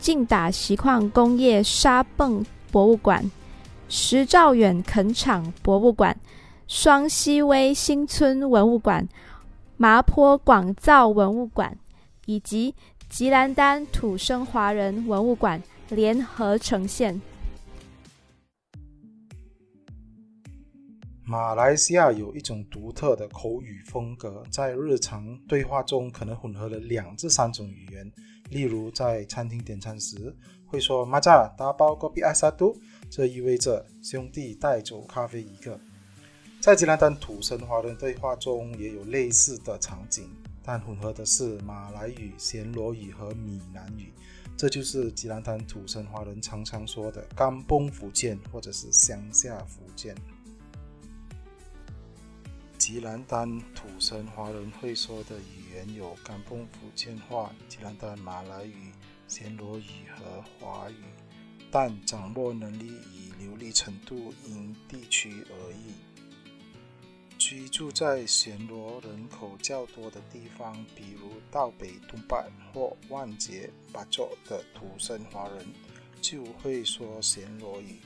劲打锡矿工业沙泵博物馆、石兆远垦场博物馆、双溪威新村文物馆、麻坡广造文物馆以及吉兰丹土生华人文物馆联合呈现。马来西亚有一种独特的口语风格，在日常对话中可能混合了两至三种语言。例如，在餐厅点餐时会说“马扎打包 kopi satu”，这意味着兄弟带走咖啡一个。在吉兰丹土生华人对话中也有类似的场景，但混合的是马来语、暹罗语和闽南语。这就是吉兰丹土生华人常常说的“甘崩福建”或者是“乡下福建”。吉兰丹土生华人会说的语言有甘崩福建话、吉兰丹马来语、暹罗语和华语，但掌握能力与流利程度因地区而异。居住在暹罗人口较多的地方，比如道北东半或万杰巴卓的土生华人，就会说暹罗语。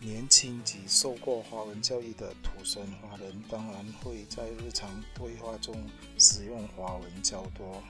年轻及受过华文教育的土生华人，当然会在日常对话中使用华文较多。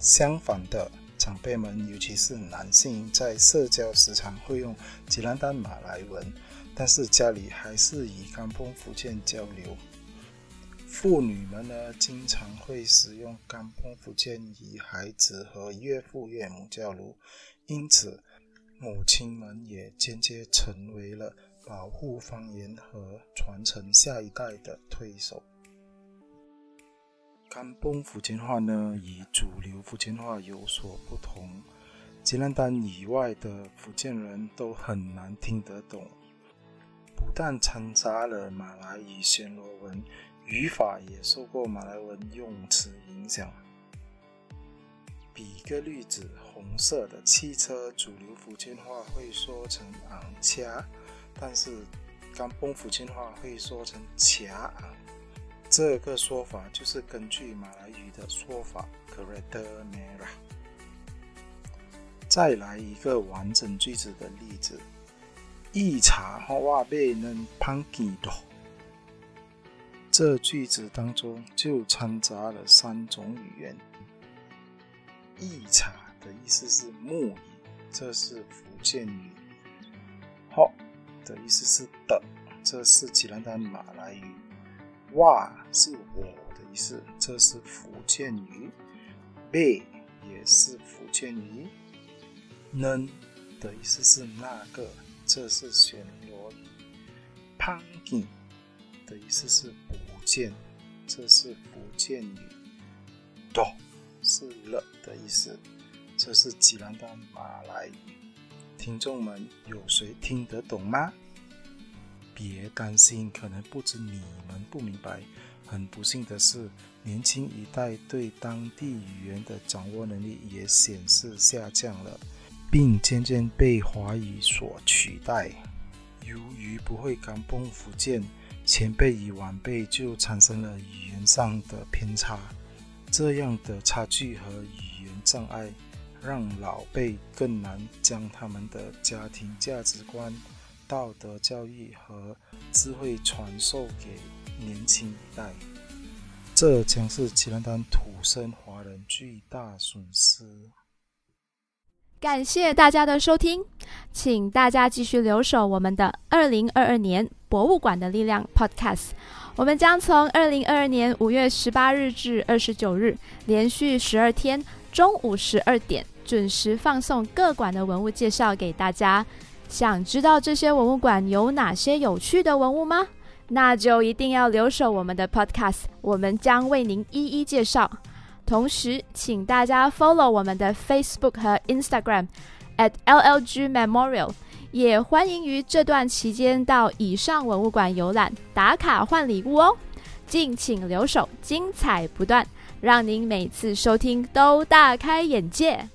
相反的，长辈们，尤其是男性，在社交时常会用吉兰丹马来文，但是家里还是以甘崩福建交流。妇女们呢，经常会使用甘崩福建与孩子和岳父岳母交流，因此。母亲们也间接成为了保护方言和传承下一代的推手。甘崩福建话呢，与主流福建话有所不同。吉兰丹以外的福建人都很难听得懂，不但掺杂了马来语、暹罗文，语法也受过马来文用词影响。比个例子，红色的汽车，主流福建话会说成昂掐，但是甘崩福建话会说成掐昂。这个说法就是根据马来语的说法 k e r e t e mera。再来一个完整句子的例子，一茶话被能潘几多。这句子当中就掺杂了三种语言。一茶的意思是木语，这是福建语。好的意思是的，这是吉兰丹马来语。哇是我的意思，这是福建语。贝也是福建语。能的意思是那个，这是暹罗语。Pumpkin 的意思是福建，这是福建语。多。是了的意思，这是吉兰丹马来语。听众们，有谁听得懂吗？别担心，可能不止你们不明白。很不幸的是，年轻一代对当地语言的掌握能力也显示下降了，并渐渐被华语所取代。由于不会港崩福建，前辈与晚辈就产生了语言上的偏差。这样的差距和语言障碍，让老辈更难将他们的家庭价值观、道德教育和智慧传授给年轻一代。这将是吉兰丹土生华人巨大损失。感谢大家的收听，请大家继续留守我们的二零二二年博物馆的力量 Podcast。我们将从二零二二年五月十八日至二十九日，连续十二天中午十二点准时放送各馆的文物介绍给大家。想知道这些文物馆有哪些有趣的文物吗？那就一定要留守我们的 Podcast，我们将为您一一介绍。同时，请大家 follow 我们的 Facebook 和 Instagram，at LLG Memorial。也欢迎于这段期间到以上文物馆游览打卡换礼物哦。敬请留守，精彩不断，让您每次收听都大开眼界。